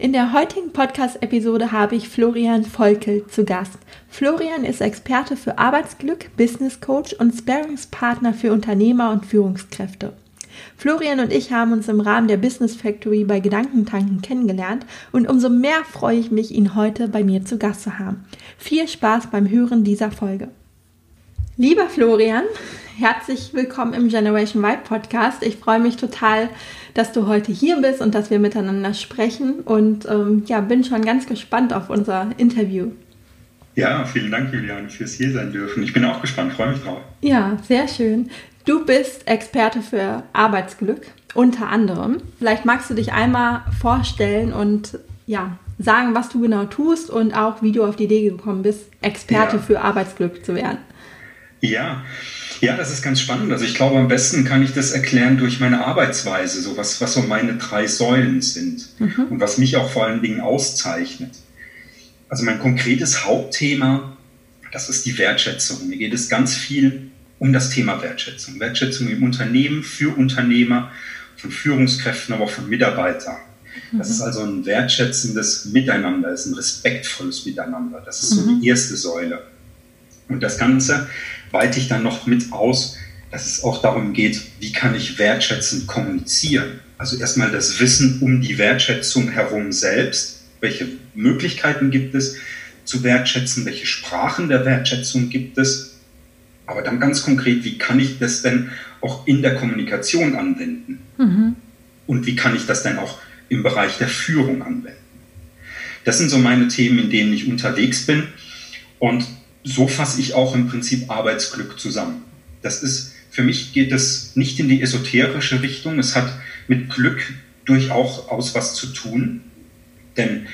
In der heutigen Podcast-Episode habe ich Florian Volkel zu Gast. Florian ist Experte für Arbeitsglück, Business Coach und Sparringspartner für Unternehmer und Führungskräfte. Florian und ich haben uns im Rahmen der Business Factory bei Gedankentanken kennengelernt und umso mehr freue ich mich, ihn heute bei mir zu Gast zu haben. Viel Spaß beim Hören dieser Folge. Lieber Florian, herzlich willkommen im Generation Y Podcast. Ich freue mich total, dass du heute hier bist und dass wir miteinander sprechen und ähm, ja, bin schon ganz gespannt auf unser Interview. Ja, vielen Dank, Juliane, fürs hier sein dürfen. Ich bin auch gespannt, freue mich drauf. Ja, sehr schön. Du bist Experte für Arbeitsglück, unter anderem. Vielleicht magst du dich einmal vorstellen und ja, sagen, was du genau tust und auch, wie du auf die Idee gekommen bist, Experte ja. für Arbeitsglück zu werden. Ja, ja, das ist ganz spannend. Also ich glaube, am besten kann ich das erklären durch meine Arbeitsweise, so was, was so meine drei Säulen sind mhm. und was mich auch vor allen Dingen auszeichnet. Also mein konkretes Hauptthema, das ist die Wertschätzung. Mir geht es ganz viel um das Thema Wertschätzung. Wertschätzung im Unternehmen, für Unternehmer, von Führungskräften, aber auch von Mitarbeitern. Das mhm. ist also ein wertschätzendes Miteinander, ist ein respektvolles Miteinander. Das ist so mhm. die erste Säule. Und das Ganze weite ich dann noch mit aus, dass es auch darum geht, wie kann ich wertschätzend kommunizieren. Also erstmal das Wissen um die Wertschätzung herum selbst, welche Möglichkeiten gibt es zu wertschätzen, welche Sprachen der Wertschätzung gibt es, aber dann ganz konkret, wie kann ich das denn auch in der Kommunikation anwenden? Mhm. Und wie kann ich das denn auch im Bereich der Führung anwenden? Das sind so meine Themen, in denen ich unterwegs bin. Und so fasse ich auch im Prinzip Arbeitsglück zusammen. Das ist, für mich geht es nicht in die esoterische Richtung. Es hat mit Glück durchaus was zu tun. Denn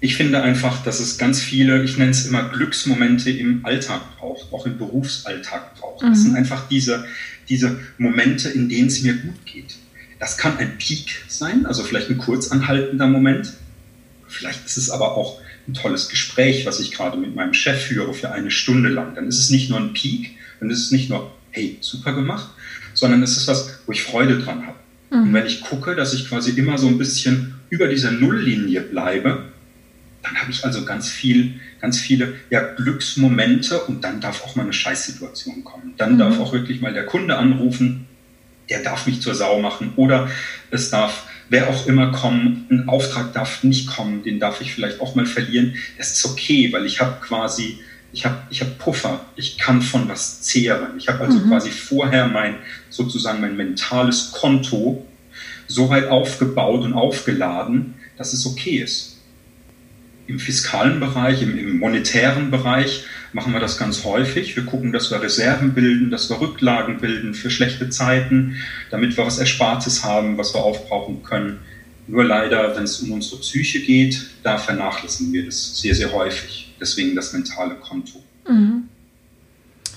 ich finde einfach, dass es ganz viele, ich nenne es immer Glücksmomente im Alltag braucht, auch im Berufsalltag braucht. Mhm. Das sind einfach diese, diese Momente, in denen es mir gut geht. Das kann ein Peak sein, also vielleicht ein kurzanhaltender Moment. Vielleicht ist es aber auch ein tolles Gespräch, was ich gerade mit meinem Chef führe für eine Stunde lang. Dann ist es nicht nur ein Peak, dann ist es nicht nur, hey, super gemacht, sondern es ist was, wo ich Freude dran habe. Mhm. Und wenn ich gucke, dass ich quasi immer so ein bisschen über dieser Nulllinie bleibe, dann habe ich also ganz viel, ganz viele ja, Glücksmomente und dann darf auch mal eine Scheißsituation kommen. Dann mhm. darf auch wirklich mal der Kunde anrufen, der darf mich zur Sau machen oder es darf wer auch immer kommen, ein Auftrag darf nicht kommen, den darf ich vielleicht auch mal verlieren. Das ist okay, weil ich habe quasi, ich habe ich hab Puffer, ich kann von was zehren. Ich habe also mhm. quasi vorher mein, sozusagen mein mentales Konto so weit aufgebaut und aufgeladen, dass es okay ist. Im fiskalen Bereich, im, im, monetären Bereich machen wir das ganz häufig. Wir gucken, dass wir Reserven bilden, dass wir Rücklagen bilden für schlechte Zeiten, damit wir was Erspartes haben, was wir aufbrauchen können. Nur leider, wenn es um unsere Psyche geht, da vernachlässigen wir das sehr, sehr häufig. Deswegen das mentale Konto. Mhm.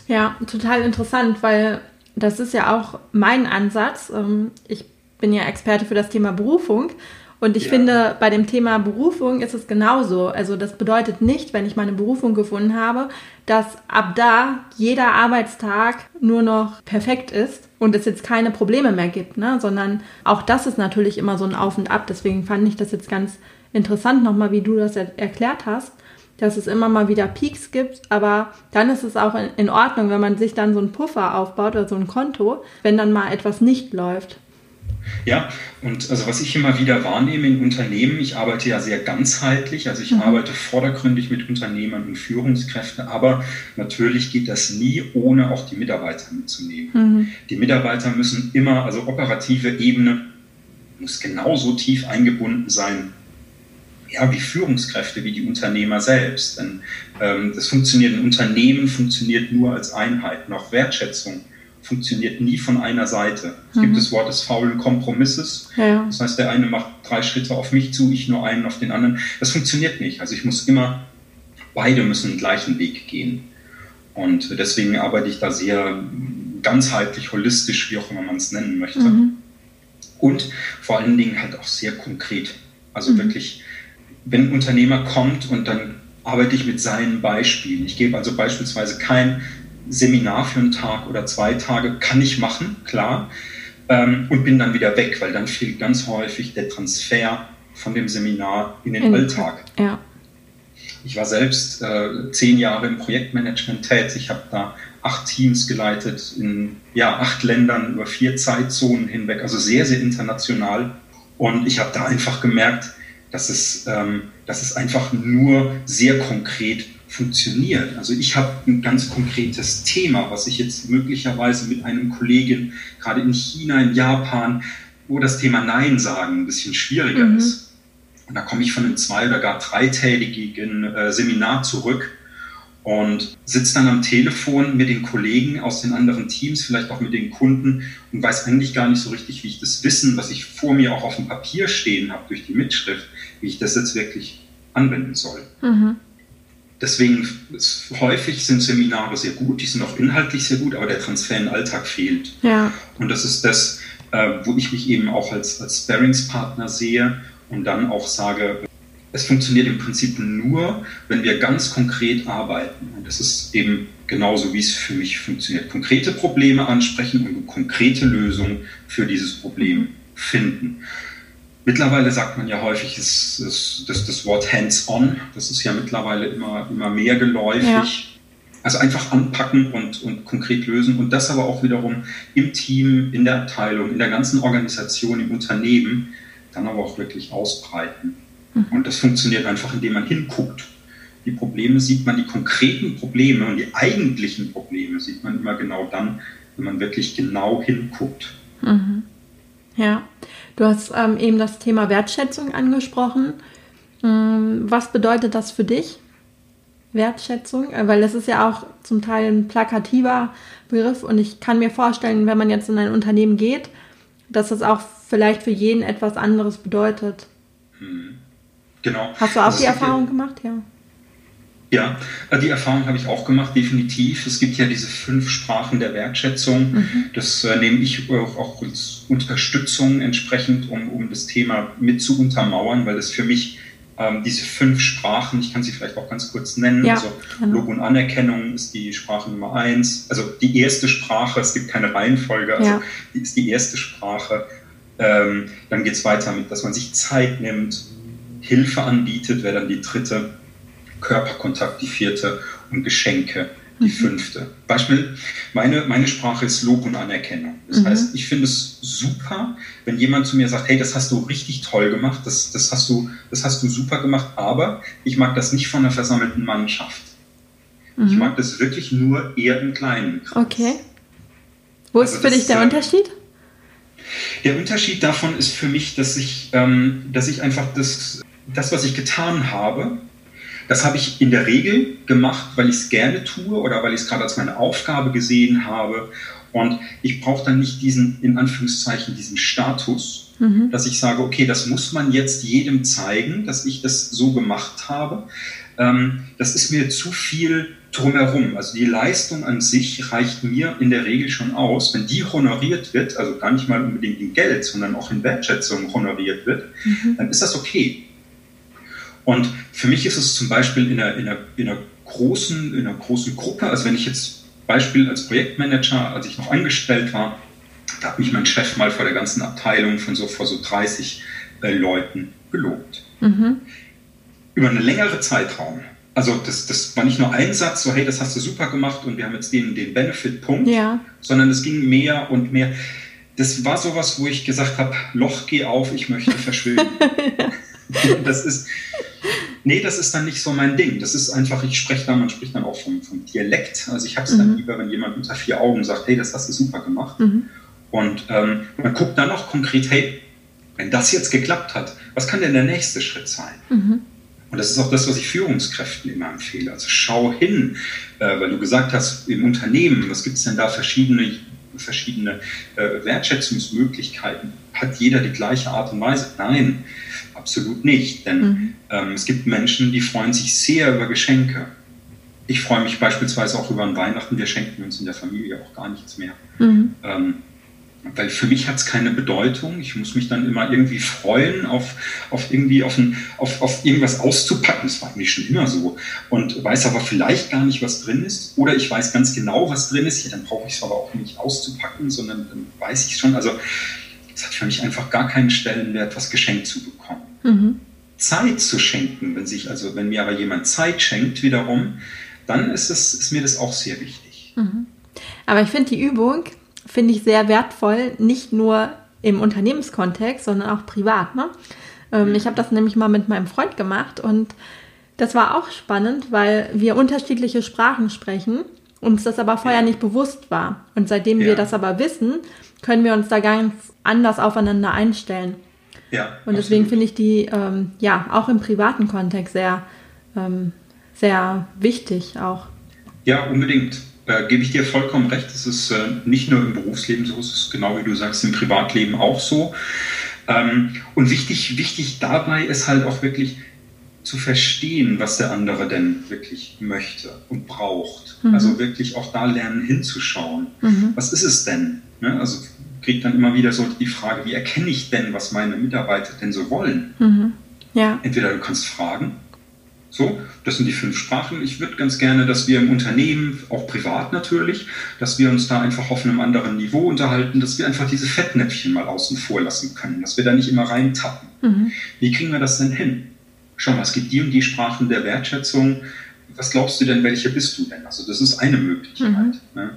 Ja, total interessant, weil das ist ja auch mein Ansatz. Ähm, ich bin ja Experte für das Thema Berufung und ich ja. finde, bei dem Thema Berufung ist es genauso. Also das bedeutet nicht, wenn ich meine Berufung gefunden habe, dass ab da jeder Arbeitstag nur noch perfekt ist und es jetzt keine Probleme mehr gibt, ne? sondern auch das ist natürlich immer so ein Auf und Ab. Deswegen fand ich das jetzt ganz interessant nochmal, wie du das er erklärt hast, dass es immer mal wieder Peaks gibt, aber dann ist es auch in, in Ordnung, wenn man sich dann so einen Puffer aufbaut oder so ein Konto, wenn dann mal etwas nicht läuft. Ja, und also was ich immer wieder wahrnehme in Unternehmen, ich arbeite ja sehr ganzheitlich, also ich mhm. arbeite vordergründig mit Unternehmern und Führungskräften, aber natürlich geht das nie ohne auch die Mitarbeiter mitzunehmen. Mhm. Die Mitarbeiter müssen immer, also operative Ebene muss genauso tief eingebunden sein, ja, wie Führungskräfte, wie die Unternehmer selbst. Denn ähm, das funktioniert, ein Unternehmen funktioniert nur als Einheit, noch Wertschätzung funktioniert nie von einer Seite. Es mhm. gibt das Wort des faulen Kompromisses. Ja. Das heißt, der eine macht drei Schritte auf mich zu, ich nur einen auf den anderen. Das funktioniert nicht. Also ich muss immer, beide müssen den gleichen Weg gehen. Und deswegen arbeite ich da sehr ganzheitlich, holistisch, wie auch immer man es nennen möchte. Mhm. Und vor allen Dingen halt auch sehr konkret. Also mhm. wirklich, wenn ein Unternehmer kommt und dann arbeite ich mit seinen Beispielen. Ich gebe also beispielsweise kein Seminar für einen Tag oder zwei Tage kann ich machen, klar, ähm, und bin dann wieder weg, weil dann fehlt ganz häufig der Transfer von dem Seminar in den in Alltag. Ja. Ich war selbst äh, zehn Jahre im Projektmanagement tätig, habe da acht Teams geleitet in ja, acht Ländern über vier Zeitzonen hinweg, also sehr, sehr international. Und ich habe da einfach gemerkt, dass es, ähm, dass es einfach nur sehr konkret funktioniert. Also ich habe ein ganz konkretes Thema, was ich jetzt möglicherweise mit einem Kollegen gerade in China, in Japan, wo das Thema Nein sagen ein bisschen schwieriger mhm. ist. Und da komme ich von einem zwei- oder gar dreitägigen äh, Seminar zurück und sitze dann am Telefon mit den Kollegen aus den anderen Teams, vielleicht auch mit den Kunden und weiß eigentlich gar nicht so richtig, wie ich das Wissen, was ich vor mir auch auf dem Papier stehen habe durch die Mitschrift, wie ich das jetzt wirklich anwenden soll. Mhm. Deswegen häufig sind Seminare sehr gut, die sind auch inhaltlich sehr gut, aber der Transfer in den Alltag fehlt. Ja. Und das ist das, äh, wo ich mich eben auch als, als Sparringspartner sehe und dann auch sage, es funktioniert im Prinzip nur, wenn wir ganz konkret arbeiten. Und das ist eben genauso, wie es für mich funktioniert. Konkrete Probleme ansprechen und konkrete Lösungen für dieses Problem finden. Mittlerweile sagt man ja häufig, ist, ist, das, das Wort hands-on, das ist ja mittlerweile immer, immer mehr geläufig. Ja. Also einfach anpacken und, und konkret lösen und das aber auch wiederum im Team, in der Abteilung, in der ganzen Organisation, im Unternehmen, dann aber auch wirklich ausbreiten. Mhm. Und das funktioniert einfach, indem man hinguckt. Die Probleme sieht man, die konkreten Probleme und die eigentlichen Probleme sieht man immer genau dann, wenn man wirklich genau hinguckt. Mhm. Ja, du hast ähm, eben das Thema Wertschätzung angesprochen. Ähm, was bedeutet das für dich? Wertschätzung, äh, weil das ist ja auch zum Teil ein plakativer Begriff und ich kann mir vorstellen, wenn man jetzt in ein Unternehmen geht, dass das auch vielleicht für jeden etwas anderes bedeutet. Hm. Genau. Hast du auch das die Erfahrung gemacht? Ja. Ja, äh, die Erfahrung habe ich auch gemacht, definitiv. Es gibt ja diese fünf Sprachen der Wertschätzung. Mhm. Das äh, nehme ich auch, auch, als Unterstützung entsprechend, um, um das Thema mit zu untermauern, weil es für mich ähm, diese fünf Sprachen, ich kann sie vielleicht auch ganz kurz nennen. Ja, also Lob und Anerkennung ist die Sprache Nummer eins. Also die erste Sprache, es gibt keine Reihenfolge, also ja. die ist die erste Sprache. Ähm, dann geht es weiter mit, dass man sich Zeit nimmt, Hilfe anbietet, wäre dann die dritte Körperkontakt die vierte und Geschenke die mhm. fünfte. Beispiel, meine, meine Sprache ist Lob und Anerkennung. Das mhm. heißt, ich finde es super, wenn jemand zu mir sagt, hey, das hast du richtig toll gemacht, das, das, hast du, das hast du super gemacht, aber ich mag das nicht von einer versammelten Mannschaft. Mhm. Ich mag das wirklich nur eher im Kleinen. Okay. Wo ist also für dich der Unterschied? Der Unterschied davon ist für mich, dass ich, ähm, dass ich einfach das, das, was ich getan habe, das habe ich in der Regel gemacht, weil ich es gerne tue oder weil ich es gerade als meine Aufgabe gesehen habe. Und ich brauche dann nicht diesen, in Anführungszeichen, diesen Status, mhm. dass ich sage, okay, das muss man jetzt jedem zeigen, dass ich das so gemacht habe. Ähm, das ist mir zu viel drumherum. Also die Leistung an sich reicht mir in der Regel schon aus. Wenn die honoriert wird, also gar nicht mal unbedingt in Geld, sondern auch in Wertschätzung honoriert wird, mhm. dann ist das okay. Und für mich ist es zum Beispiel in einer, in einer, in einer, großen, in einer großen Gruppe, also wenn ich jetzt Beispiel als Projektmanager, als ich noch angestellt war, da hat mich mein Chef mal vor der ganzen Abteilung von so vor so 30 äh, Leuten gelobt. Mhm. Über einen längeren Zeitraum. Also das, das war nicht nur ein Satz, so hey, das hast du super gemacht und wir haben jetzt den, den Benefit-Punkt, ja. sondern es ging mehr und mehr. das war sowas, wo ich gesagt habe, Loch, geh auf, ich möchte verschwinden. das ist, nee, das ist dann nicht so mein Ding. Das ist einfach, ich spreche dann, man spricht dann auch vom, vom Dialekt. Also ich habe es mhm. dann lieber, wenn jemand unter vier Augen sagt, hey, das hast du super gemacht. Mhm. Und ähm, man guckt dann auch konkret, hey, wenn das jetzt geklappt hat, was kann denn der nächste Schritt sein? Mhm. Und das ist auch das, was ich Führungskräften immer empfehle. Also schau hin, äh, weil du gesagt hast, im Unternehmen, was gibt es denn da verschiedene, verschiedene äh, Wertschätzungsmöglichkeiten? Hat jeder die gleiche Art und Weise? Nein, absolut nicht. Denn mhm. ähm, es gibt Menschen, die freuen sich sehr über Geschenke. Ich freue mich beispielsweise auch über ein Weihnachten. Wir schenken uns in der Familie auch gar nichts mehr. Mhm. Ähm, weil für mich hat es keine Bedeutung. Ich muss mich dann immer irgendwie freuen, auf, auf irgendwie auf, ein, auf, auf irgendwas auszupacken. Das war eigentlich schon immer so. Und weiß aber vielleicht gar nicht, was drin ist. Oder ich weiß ganz genau, was drin ist. Ja, dann brauche ich es aber auch nicht auszupacken, sondern dann weiß ich schon. Also es hat für mich einfach gar keinen Stellenwert, was geschenkt zu bekommen. Mhm. Zeit zu schenken, wenn sich, also wenn mir aber jemand Zeit schenkt, wiederum, dann ist, es, ist mir das auch sehr wichtig. Mhm. Aber ich finde die Übung, finde ich sehr wertvoll, nicht nur im Unternehmenskontext, sondern auch privat. Ne? Ähm, mhm. Ich habe das nämlich mal mit meinem Freund gemacht und das war auch spannend, weil wir unterschiedliche Sprachen sprechen, uns das aber vorher ja. nicht bewusst war. Und seitdem ja. wir das aber wissen, können wir uns da ganz anders aufeinander einstellen. Ja, und deswegen finde ich die ähm, ja auch im privaten Kontext sehr, ähm, sehr wichtig auch. Ja, unbedingt äh, gebe ich dir vollkommen recht. Es ist äh, nicht nur im Berufsleben so, es ist genau wie du sagst, im Privatleben auch so. Ähm, und wichtig, wichtig dabei ist halt auch wirklich zu verstehen, was der andere denn wirklich möchte und braucht. Mhm. Also wirklich auch da lernen hinzuschauen. Mhm. Was ist es denn? Ne? Also kriegt dann immer wieder so die Frage, wie erkenne ich denn, was meine Mitarbeiter denn so wollen? Mhm. Ja. Entweder du kannst fragen, so, das sind die fünf Sprachen. Ich würde ganz gerne, dass wir im Unternehmen, auch privat natürlich, dass wir uns da einfach auf einem anderen Niveau unterhalten, dass wir einfach diese Fettnäpfchen mal außen vor lassen können, dass wir da nicht immer reintappen. Mhm. Wie kriegen wir das denn hin? Schau mal, es gibt die und die Sprachen der Wertschätzung. Was glaubst du denn, welche bist du denn? Also das ist eine Möglichkeit. Mhm. Ne?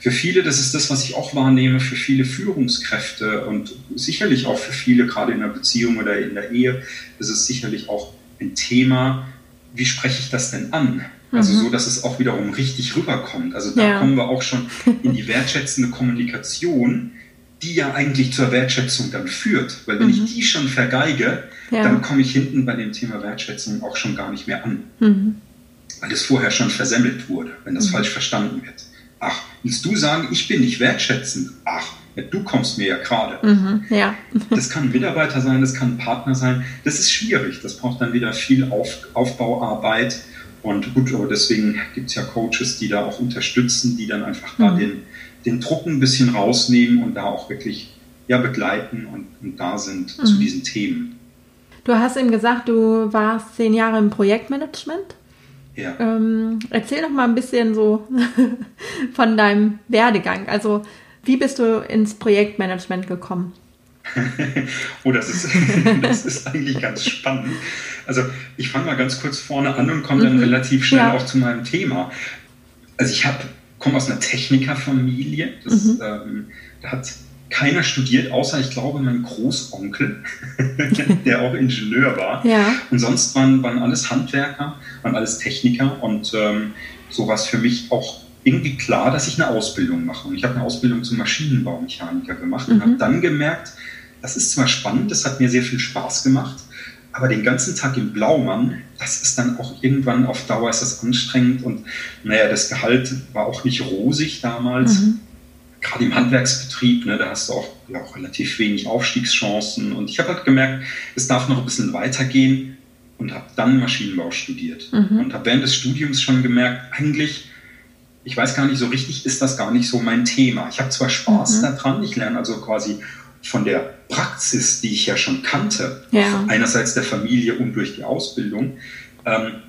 Für viele, das ist das, was ich auch wahrnehme, für viele Führungskräfte und sicherlich auch für viele, gerade in der Beziehung oder in der Ehe, ist es sicherlich auch ein Thema, wie spreche ich das denn an? Also mhm. so, dass es auch wiederum richtig rüberkommt. Also da ja. kommen wir auch schon in die wertschätzende Kommunikation, die ja eigentlich zur Wertschätzung dann führt. Weil wenn mhm. ich die schon vergeige, ja. dann komme ich hinten bei dem Thema Wertschätzung auch schon gar nicht mehr an. Mhm. Weil das vorher schon versemmelt wurde, wenn das mhm. falsch verstanden wird. Ach, willst du sagen, ich bin nicht wertschätzend? Ach, ja, du kommst mir ja gerade. Mhm, ja. das kann ein Mitarbeiter sein, das kann ein Partner sein. Das ist schwierig. Das braucht dann wieder viel Auf, Aufbauarbeit. Und gut, aber deswegen gibt es ja Coaches, die da auch unterstützen, die dann einfach mhm. da den, den Druck ein bisschen rausnehmen und da auch wirklich ja, begleiten und, und da sind mhm. zu diesen Themen. Du hast eben gesagt, du warst zehn Jahre im Projektmanagement. Ja. Ähm, erzähl doch mal ein bisschen so von deinem Werdegang. Also wie bist du ins Projektmanagement gekommen? oh, das ist, das ist eigentlich ganz spannend. Also ich fange mal ganz kurz vorne an und komme dann mhm. relativ schnell ja. auch zu meinem Thema. Also ich komme aus einer Technikerfamilie. Das, mhm. ähm, da hat keiner studiert, außer ich glaube mein Großonkel, der auch Ingenieur war. Ja. Und sonst waren, waren alles Handwerker, waren alles Techniker und ähm, so war es für mich auch irgendwie klar, dass ich eine Ausbildung mache. Und ich habe eine Ausbildung zum Maschinenbaumechaniker gemacht mhm. und habe dann gemerkt, das ist zwar spannend, das hat mir sehr viel Spaß gemacht, aber den ganzen Tag im Blaumann, das ist dann auch irgendwann auf Dauer ist das anstrengend und naja, das Gehalt war auch nicht rosig damals. Mhm. Gerade im Handwerksbetrieb, ne, da hast du auch, ja, auch relativ wenig Aufstiegschancen. Und ich habe halt gemerkt, es darf noch ein bisschen weitergehen und habe dann Maschinenbau studiert. Mhm. Und habe während des Studiums schon gemerkt, eigentlich ich weiß gar nicht so richtig, ist das gar nicht so mein Thema. Ich habe zwar Spaß mhm. daran, ich lerne also quasi von der Praxis, die ich ja schon kannte, ja. einerseits der Familie und durch die Ausbildung, ähm,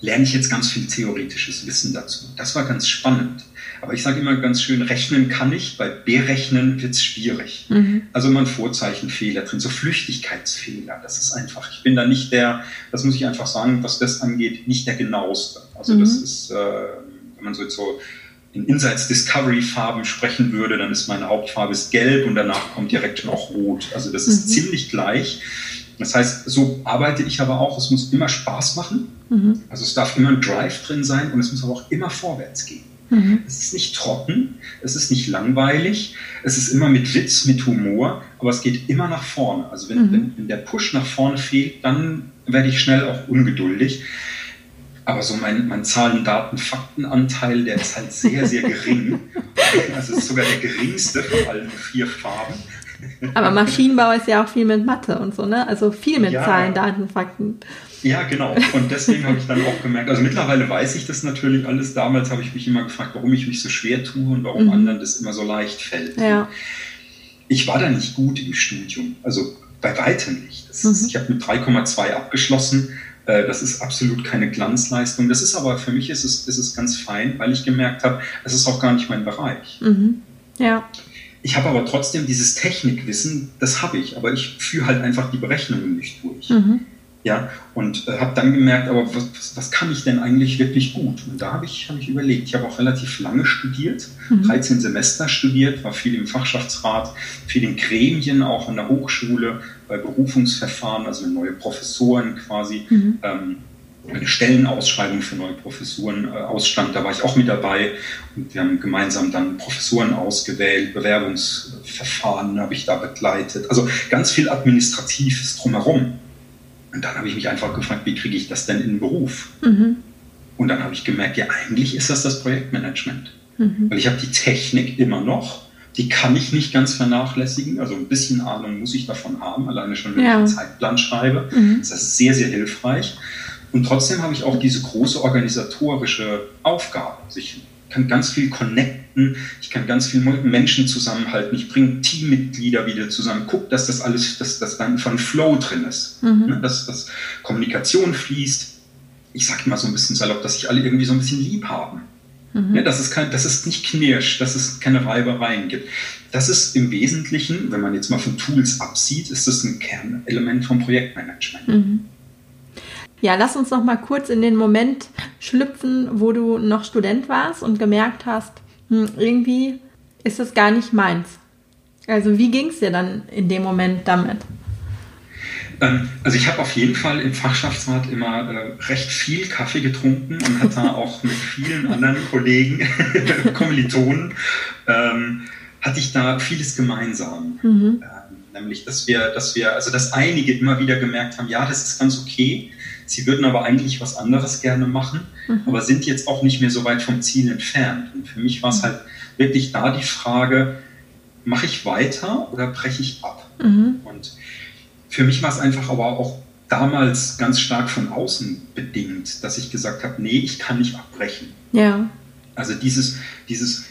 lerne ich jetzt ganz viel theoretisches Wissen dazu. Das war ganz spannend. Aber ich sage immer ganz schön, rechnen kann ich, bei berechnen wird es schwierig. Mhm. Also man Vorzeichenfehler drin, so Flüchtigkeitsfehler. Das ist einfach, ich bin da nicht der, das muss ich einfach sagen, was das angeht, nicht der genaueste. Also mhm. das ist, äh, wenn man so, so in Insights Discovery Farben sprechen würde, dann ist meine Hauptfarbe ist gelb und danach kommt direkt auch rot. Also das ist mhm. ziemlich gleich. Das heißt, so arbeite ich aber auch. Es muss immer Spaß machen. Mhm. Also es darf immer ein Drive drin sein und es muss aber auch immer vorwärts gehen. Mhm. Es ist nicht trocken, es ist nicht langweilig, es ist immer mit Witz, mit Humor, aber es geht immer nach vorne. Also wenn, mhm. wenn, wenn der Push nach vorne fehlt, dann werde ich schnell auch ungeduldig. Aber so mein, mein Zahlen, Daten, Faktenanteil, der ist halt sehr, sehr gering. Also ist sogar der geringste von allen vier Farben. Aber Maschinenbau ist ja auch viel mit Mathe und so, ne? Also viel mit ja, Zahlen, Daten, Fakten. Ja, genau. Und deswegen habe ich dann auch gemerkt, also mittlerweile weiß ich das natürlich alles. Damals habe ich mich immer gefragt, warum ich mich so schwer tue und warum mhm. anderen das immer so leicht fällt. Ja. Ich war da nicht gut im Studium, also bei weitem nicht. Ist, mhm. Ich habe mit 3,2 abgeschlossen äh, das ist absolut keine Glanzleistung. Das ist aber für mich ist es, ist es ganz fein, weil ich gemerkt habe, es ist auch gar nicht mein Bereich. Mhm. Ja. Ich habe aber trotzdem dieses Technikwissen, das habe ich, aber ich führe halt einfach die Berechnungen nicht durch. Mhm. Ja, und äh, habe dann gemerkt, aber was, was, kann ich denn eigentlich wirklich gut? Und da habe ich, hab ich überlegt. Ich habe auch relativ lange studiert, mhm. 13 Semester studiert, war viel im Fachschaftsrat, viel in Gremien, auch an der Hochschule, bei Berufungsverfahren, also neue Professoren quasi. Mhm. Ähm, eine Stellenausschreibung für neue Professuren äh, ausstand, da war ich auch mit dabei und wir haben gemeinsam dann Professuren ausgewählt, Bewerbungsverfahren habe ich da begleitet, also ganz viel Administratives drumherum. Und dann habe ich mich einfach gefragt, wie kriege ich das denn in den Beruf? Mhm. Und dann habe ich gemerkt, ja, eigentlich ist das das Projektmanagement. Mhm. Weil ich habe die Technik immer noch, die kann ich nicht ganz vernachlässigen. Also ein bisschen Ahnung muss ich davon haben, alleine schon, wenn ja. ich einen Zeitplan schreibe. Mhm. Das ist sehr, sehr hilfreich. Und trotzdem habe ich auch diese große organisatorische Aufgabe. Also ich kann ganz viel connecten, ich kann ganz viel Menschen zusammenhalten, ich bringe Teammitglieder wieder zusammen, gucke, dass das alles, dass das dann von Flow drin ist, mhm. ne? dass, dass Kommunikation fließt. Ich sage immer so ein bisschen salopp, dass sich alle irgendwie so ein bisschen lieb haben. Mhm. Ja, dass, es kein, dass es nicht knirscht, dass es keine Reibereien gibt. Das ist im Wesentlichen, wenn man jetzt mal von Tools absieht, ist das ein Kernelement vom Projektmanagement. Mhm. Ja, lass uns noch mal kurz in den Moment schlüpfen, wo du noch Student warst und gemerkt hast, hm, irgendwie ist das gar nicht meins. Also wie ging es dir dann in dem Moment damit? Ähm, also ich habe auf jeden Fall im Fachschaftsrat immer äh, recht viel Kaffee getrunken und hatte auch mit vielen anderen Kollegen, Kommilitonen, ähm, hatte ich da vieles gemeinsam. Mhm. Ähm, nämlich, dass wir, dass wir, also dass einige immer wieder gemerkt haben, ja, das ist ganz okay, Sie würden aber eigentlich was anderes gerne machen, mhm. aber sind jetzt auch nicht mehr so weit vom Ziel entfernt. Und für mich war es halt wirklich da die Frage, mache ich weiter oder breche ich ab? Mhm. Und für mich war es einfach aber auch damals ganz stark von außen bedingt, dass ich gesagt habe, nee, ich kann nicht abbrechen. Ja. Also dieses, dieses,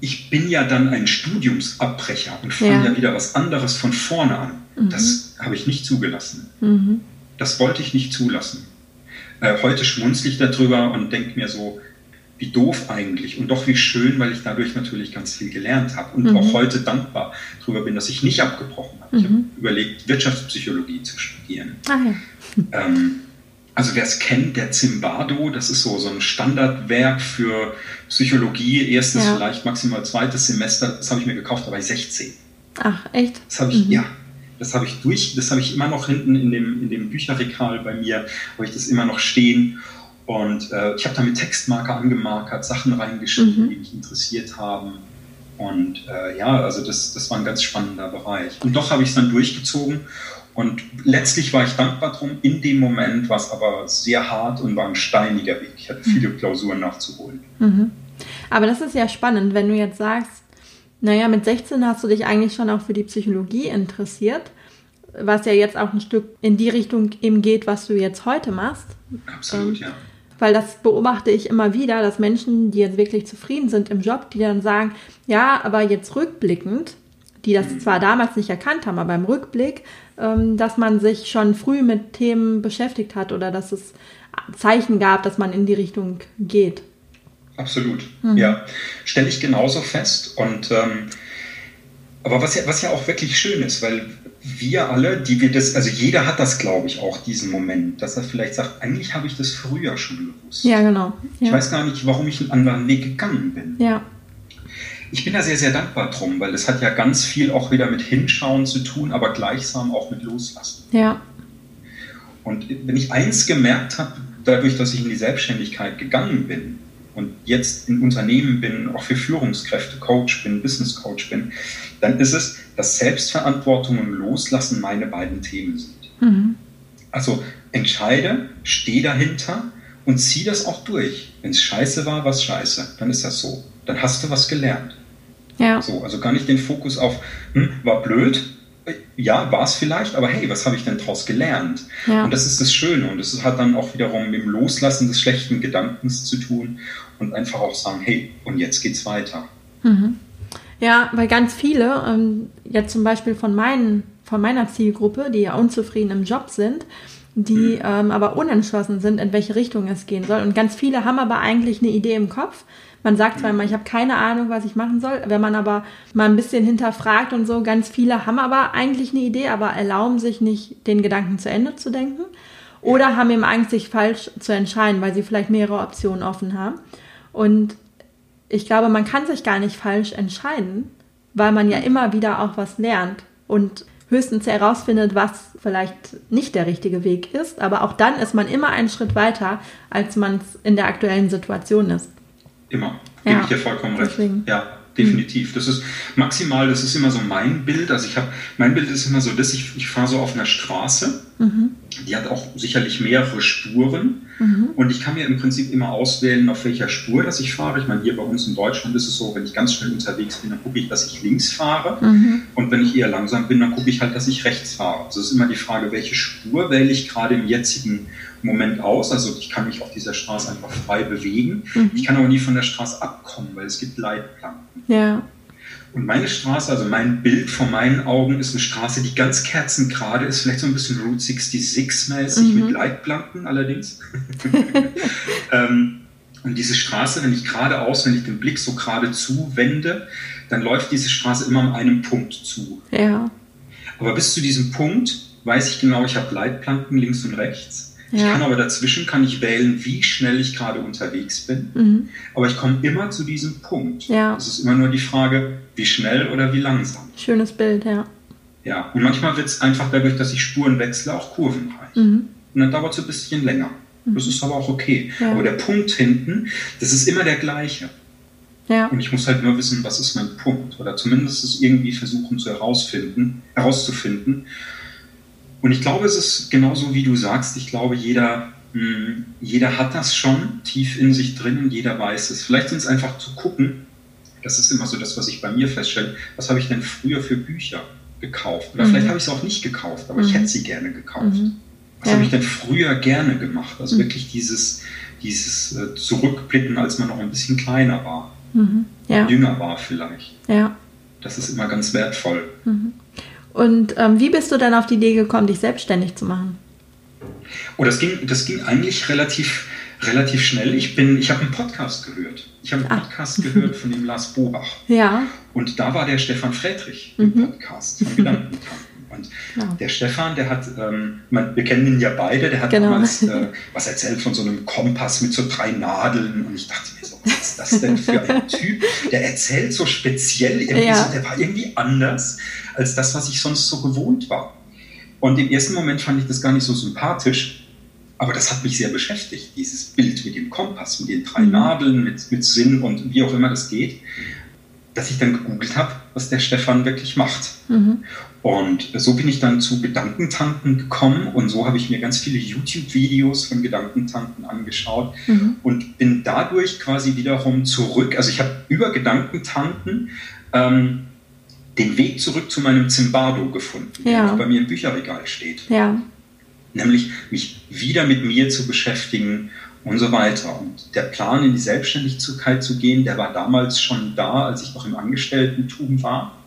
ich bin ja dann ein Studiumsabbrecher und fange ja. ja wieder was anderes von vorne an. Mhm. Das habe ich nicht zugelassen. Mhm. Das wollte ich nicht zulassen. Äh, heute schmunzle ich darüber und denke mir so, wie doof eigentlich und doch wie schön, weil ich dadurch natürlich ganz viel gelernt habe und mhm. auch heute dankbar darüber bin, dass ich nicht abgebrochen habe. Mhm. Ich habe überlegt, Wirtschaftspsychologie zu studieren. Ah, ja. ähm, also wer es kennt, der Zimbardo, das ist so, so ein Standardwerk für Psychologie, erstes, ja. vielleicht maximal zweites Semester, das habe ich mir gekauft, da war ich 16. Ach, echt? Das habe ich, mhm. ja, das habe ich durch, das habe ich immer noch hinten in dem, in dem Bücherregal bei mir, wo ich das immer noch stehen. Und äh, ich habe da mit Textmarker angemarkert, Sachen reingeschrieben, mhm. die mich interessiert haben. Und äh, ja, also das, das war ein ganz spannender Bereich. Und doch habe ich es dann durchgezogen. Und letztlich war ich dankbar drum. In dem Moment war es aber sehr hart und war ein steiniger Weg. Ich hatte viele mhm. Klausuren nachzuholen. Mhm. Aber das ist ja spannend, wenn du jetzt sagst, naja, mit 16 hast du dich eigentlich schon auch für die Psychologie interessiert, was ja jetzt auch ein Stück in die Richtung eben geht, was du jetzt heute machst. Absolut, ähm, ja. Weil das beobachte ich immer wieder, dass Menschen, die jetzt wirklich zufrieden sind im Job, die dann sagen, ja, aber jetzt rückblickend, die das mhm. zwar damals nicht erkannt haben, aber im Rückblick, ähm, dass man sich schon früh mit Themen beschäftigt hat oder dass es Zeichen gab, dass man in die Richtung geht. Absolut, mhm. ja. Stelle ich genauso fest. Und ähm, aber was ja, was ja auch wirklich schön ist, weil wir alle, die wir das, also jeder hat das, glaube ich, auch diesen Moment, dass er vielleicht sagt, eigentlich habe ich das früher schon gewusst. Ja, genau. Ja. Ich weiß gar nicht, warum ich einen anderen Weg gegangen bin. Ja. Ich bin da sehr, sehr dankbar drum, weil es hat ja ganz viel auch wieder mit Hinschauen zu tun, aber gleichsam auch mit Loslassen. Ja. Und wenn ich eins gemerkt habe, dadurch, dass ich in die Selbstständigkeit gegangen bin und jetzt in Unternehmen bin, auch für Führungskräfte Coach bin, Business Coach bin, dann ist es, dass Selbstverantwortung und Loslassen meine beiden Themen sind. Mhm. Also entscheide, stehe dahinter und zieh das auch durch. Wenn es scheiße war, was scheiße, dann ist das so. Dann hast du was gelernt. Ja. So, also gar nicht den Fokus auf, hm, war blöd, ja, war es vielleicht, aber hey, was habe ich denn daraus gelernt? Ja. Und das ist das Schöne und es hat dann auch wiederum mit dem Loslassen des schlechten Gedankens zu tun und einfach auch sagen, hey, und jetzt geht's weiter. Mhm. Ja, weil ganz viele, ähm, jetzt zum Beispiel von, meinen, von meiner Zielgruppe, die ja unzufrieden im Job sind, die mhm. ähm, aber unentschlossen sind, in welche Richtung es gehen soll. Und ganz viele haben aber eigentlich eine Idee im Kopf, man sagt zwar immer, ich habe keine Ahnung, was ich machen soll, wenn man aber mal ein bisschen hinterfragt und so, ganz viele haben aber eigentlich eine Idee, aber erlauben sich nicht, den Gedanken zu Ende zu denken oder haben eben Angst, sich falsch zu entscheiden, weil sie vielleicht mehrere Optionen offen haben. Und ich glaube, man kann sich gar nicht falsch entscheiden, weil man ja immer wieder auch was lernt und höchstens herausfindet, was vielleicht nicht der richtige Weg ist. Aber auch dann ist man immer einen Schritt weiter, als man es in der aktuellen Situation ist. Immer. Ja, Gebe ich dir vollkommen recht. Deswegen. Ja, definitiv. Das ist maximal, das ist immer so mein Bild. Also ich habe, mein Bild ist immer so, dass ich, ich fahre so auf einer Straße, mhm. die hat auch sicherlich mehrere Spuren. Mhm. Und ich kann mir im Prinzip immer auswählen, auf welcher Spur dass ich fahre. Ich meine, hier bei uns in Deutschland ist es so, wenn ich ganz schnell unterwegs bin, dann gucke ich, dass ich links fahre. Mhm. Und wenn ich eher langsam bin, dann gucke ich halt, dass ich rechts fahre. Also es ist immer die Frage, welche Spur wähle ich gerade im jetzigen Moment aus. Also ich kann mich auf dieser Straße einfach frei bewegen. Mhm. Ich kann aber nie von der Straße abkommen, weil es gibt Leitplanken. Ja. Und meine Straße, also mein Bild vor meinen Augen ist eine Straße, die ganz kerzengerade ist, vielleicht so ein bisschen Route 66-mäßig mhm. mit Leitplanken allerdings. ähm, und diese Straße, wenn ich geradeaus, wenn ich den Blick so gerade zuwende, dann läuft diese Straße immer an einem Punkt zu. Ja. Aber bis zu diesem Punkt weiß ich genau, ich habe Leitplanken links und rechts. Ich kann aber dazwischen kann ich wählen, wie schnell ich gerade unterwegs bin. Mhm. Aber ich komme immer zu diesem Punkt. Ja. Es ist immer nur die Frage, wie schnell oder wie langsam. Schönes Bild, ja. Ja, und manchmal wird es einfach dadurch, dass ich Spuren wechsle, auch kurvenreich. Mhm. Und dann dauert es ein bisschen länger. Mhm. Das ist aber auch okay. Ja. Aber der Punkt hinten, das ist immer der gleiche. Ja. Und ich muss halt nur wissen, was ist mein Punkt. Oder zumindest es irgendwie versuchen zu herausfinden, herauszufinden. Und ich glaube, es ist genauso, wie du sagst. Ich glaube, jeder, mh, hm, jeder hat das schon tief in sich drin und jeder weiß es. Vielleicht sind es einfach zu gucken. Das ist immer so das, was ich bei mir feststelle. Was habe ich denn früher für Bücher gekauft? Oder mhm. vielleicht habe ich es auch nicht gekauft, aber mhm. ich hätte sie gerne gekauft. Mhm. Was ja. habe ich denn früher gerne gemacht? Also mhm. wirklich dieses, dieses äh, Zurückblicken, als man noch ein bisschen kleiner war. Mhm. Ja. Jünger war vielleicht. Ja. Das ist immer ganz wertvoll. Mhm. Und ähm, wie bist du dann auf die Idee gekommen, dich selbstständig zu machen? Oh, das ging, das ging eigentlich relativ, relativ schnell. Ich, ich habe einen Podcast gehört. Ich habe einen ah. Podcast gehört von dem Lars Bobach. Ja. Und da war der Stefan Friedrich im mhm. Podcast von Gedankentanken. Und genau. der Stefan, der hat, ähm, man, wir kennen ihn ja beide, der hat genau. damals äh, was erzählt von so einem Kompass mit so drei Nadeln. Und ich dachte mir so, was ist das denn für ein Typ? Der erzählt so speziell, ja. so, der war irgendwie anders als das, was ich sonst so gewohnt war. Und im ersten Moment fand ich das gar nicht so sympathisch, aber das hat mich sehr beschäftigt, dieses Bild mit dem Kompass, mit den drei mhm. Nadeln, mit, mit Sinn und wie auch immer das geht, dass ich dann gegoogelt habe, was der Stefan wirklich macht. Mhm. Und so bin ich dann zu Gedankentanken gekommen und so habe ich mir ganz viele YouTube-Videos von Gedankentanken angeschaut mhm. und bin dadurch quasi wiederum zurück. Also ich habe über Gedankentanken ähm, den Weg zurück zu meinem Zimbardo gefunden, ja. der bei mir im Bücherregal steht. Ja. Nämlich mich wieder mit mir zu beschäftigen und so weiter. Und der Plan, in die Selbstständigkeit zu gehen, der war damals schon da, als ich noch im Angestelltentum war,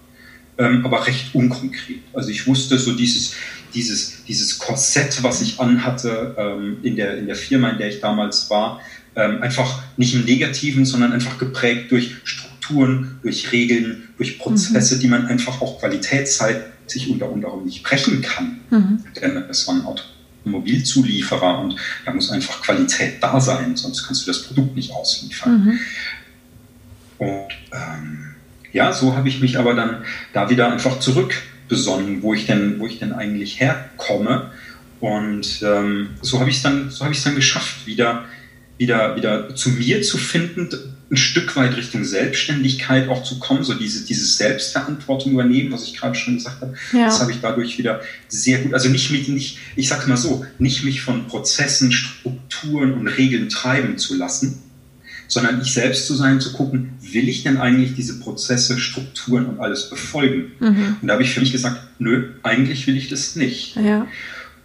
ähm, aber recht unkonkret. Also ich wusste so dieses, dieses, dieses Korsett, was ich anhatte ähm, in, der, in der Firma, in der ich damals war, ähm, einfach nicht im Negativen, sondern einfach geprägt durch Strukturen, durch Regeln, durch Prozesse, mhm. die man einfach auch Qualitätszeit sich unter anderem nicht brechen kann. Mhm. Denn es war ein Automobilzulieferer und da muss einfach Qualität da sein, sonst kannst du das Produkt nicht ausliefern. Mhm. Und ähm, ja, so habe ich mich aber dann da wieder einfach zurückbesonnen, wo ich denn, wo ich denn eigentlich herkomme. Und ähm, so habe ich es dann, so habe ich es dann geschafft, wieder, wieder, wieder zu mir zu finden, ein Stück weit Richtung Selbstständigkeit auch zu kommen, so diese, diese Selbstverantwortung übernehmen, was ich gerade schon gesagt habe. Ja. Das habe ich dadurch wieder sehr gut, also nicht mit, nicht, ich sage mal so, nicht mich von Prozessen, Strukturen und Regeln treiben zu lassen, sondern ich selbst zu sein, zu gucken, will ich denn eigentlich diese Prozesse, Strukturen und alles befolgen? Mhm. Und da habe ich für mich gesagt, nö, eigentlich will ich das nicht. Ja.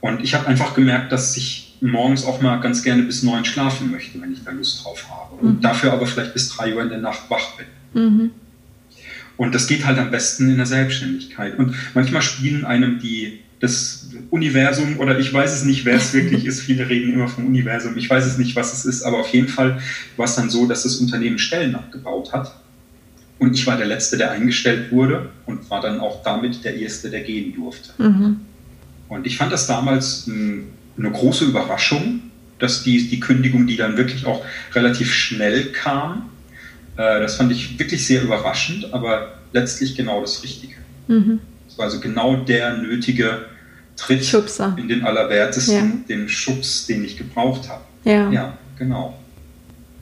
Und ich habe einfach gemerkt, dass ich morgens auch mal ganz gerne bis neun schlafen möchte, wenn ich da Lust drauf habe. Und mhm. dafür aber vielleicht bis drei Uhr in der Nacht wach bin. Mhm. Und das geht halt am besten in der Selbstständigkeit. Und manchmal spielen einem die das Universum oder ich weiß es nicht, wer es wirklich ist. Viele reden immer vom Universum. Ich weiß es nicht, was es ist, aber auf jeden Fall war es dann so, dass das Unternehmen Stellen abgebaut hat. Und ich war der Letzte, der eingestellt wurde und war dann auch damit der Erste, der gehen durfte. Mhm. Und ich fand das damals eine große Überraschung, dass die, die Kündigung, die dann wirklich auch relativ schnell kam, äh, das fand ich wirklich sehr überraschend, aber letztlich genau das Richtige. Mhm also genau der nötige Tritt Schubser. in den Allerwertesten, ja. den Schubs, den ich gebraucht habe. Ja, ja genau.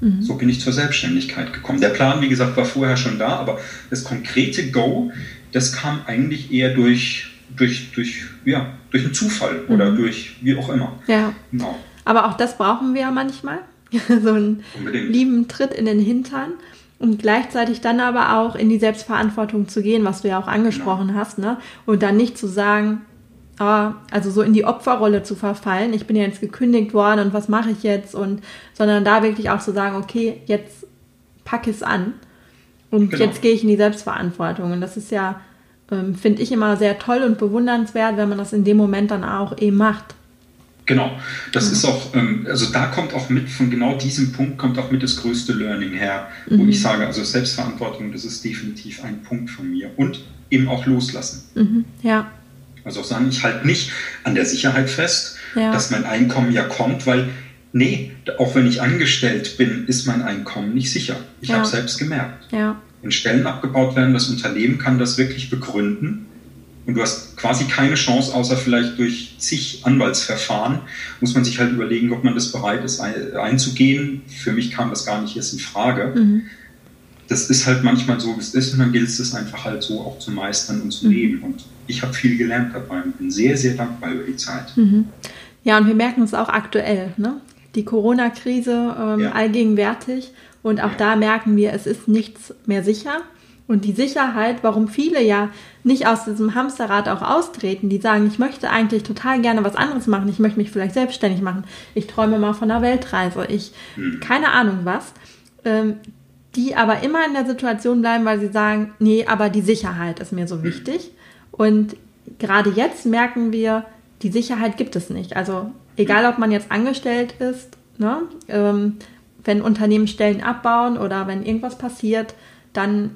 Mhm. So bin ich zur Selbstständigkeit gekommen. Der Plan, wie gesagt, war vorher schon da, aber das konkrete Go, das kam eigentlich eher durch, durch, durch, ja, durch einen Zufall mhm. oder durch wie auch immer. Ja. Genau. Aber auch das brauchen wir ja manchmal. so einen Unbedingt. lieben Tritt in den Hintern und gleichzeitig dann aber auch in die Selbstverantwortung zu gehen, was du ja auch angesprochen genau. hast, ne? Und dann nicht zu sagen, ah, also so in die Opferrolle zu verfallen, ich bin ja jetzt gekündigt worden und was mache ich jetzt und sondern da wirklich auch zu sagen, okay, jetzt packe ich es an und genau. jetzt gehe ich in die Selbstverantwortung und das ist ja ähm, finde ich immer sehr toll und bewundernswert, wenn man das in dem Moment dann auch eben macht. Genau, das mhm. ist auch, ähm, also da kommt auch mit, von genau diesem Punkt kommt auch mit das größte Learning her, mhm. wo ich sage, also Selbstverantwortung, das ist definitiv ein Punkt von mir und eben auch loslassen. Mhm. Ja. Also auch sagen, ich halte nicht an der Sicherheit fest, ja. dass mein Einkommen ja kommt, weil nee, auch wenn ich angestellt bin, ist mein Einkommen nicht sicher. Ich ja. habe selbst gemerkt. Ja. Wenn Stellen abgebaut werden, das Unternehmen kann das wirklich begründen und du hast quasi keine Chance, außer vielleicht durch zig Anwaltsverfahren, muss man sich halt überlegen, ob man das bereit ist einzugehen. Für mich kam das gar nicht erst in Frage. Mhm. Das ist halt manchmal so, wie es ist, und dann gilt es einfach halt so auch zu meistern und zu mhm. leben. Und ich habe viel gelernt dabei und bin sehr, sehr dankbar über die Zeit. Mhm. Ja, und wir merken es auch aktuell, ne? Die Corona-Krise ähm, ja. allgegenwärtig. Und auch ja. da merken wir, es ist nichts mehr sicher. Und die Sicherheit, warum viele ja nicht aus diesem Hamsterrad auch austreten, die sagen, ich möchte eigentlich total gerne was anderes machen, ich möchte mich vielleicht selbstständig machen, ich träume mal von einer Weltreise, ich hm. keine Ahnung was, ähm, die aber immer in der Situation bleiben, weil sie sagen, nee, aber die Sicherheit ist mir so hm. wichtig. Und gerade jetzt merken wir, die Sicherheit gibt es nicht. Also egal, ob man jetzt angestellt ist, ne, ähm, wenn Unternehmen Stellen abbauen oder wenn irgendwas passiert, dann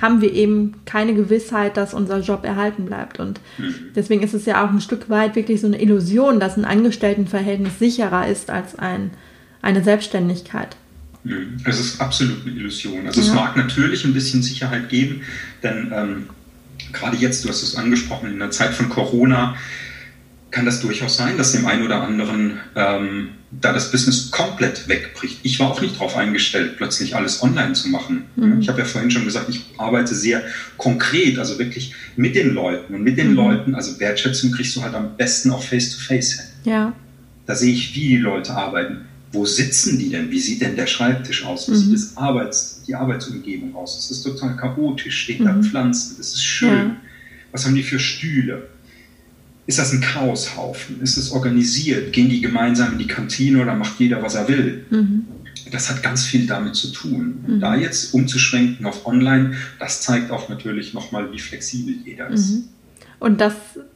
haben wir eben keine Gewissheit, dass unser Job erhalten bleibt. Und mhm. deswegen ist es ja auch ein Stück weit wirklich so eine Illusion, dass ein Angestelltenverhältnis sicherer ist als ein, eine Selbstständigkeit. Mhm. Es ist absolut eine Illusion. Also ja. es mag natürlich ein bisschen Sicherheit geben, denn ähm, gerade jetzt, du hast es angesprochen, in der Zeit von Corona kann das durchaus sein, dass dem einen oder anderen ähm, da das Business komplett wegbricht. Ich war auch nicht darauf eingestellt, plötzlich alles online zu machen. Mhm. Ich habe ja vorhin schon gesagt, ich arbeite sehr konkret, also wirklich mit den Leuten und mit den mhm. Leuten, also Wertschätzung kriegst du halt am besten auch face-to-face hin. Ja. Da sehe ich, wie die Leute arbeiten. Wo sitzen die denn? Wie sieht denn der Schreibtisch aus? Wie mhm. sieht das Arbeits-, die Arbeitsumgebung aus? Es ist total chaotisch, steht da mhm. Pflanzen, das ist schön. Ja. Was haben die für Stühle? Ist das ein Chaoshaufen? Ist es organisiert? Gehen die gemeinsam in die Kantine oder macht jeder, was er will? Mhm. Das hat ganz viel damit zu tun. Mhm. Da jetzt umzuschwenken auf Online, das zeigt auch natürlich nochmal, wie flexibel jeder ist. Mhm. Und das,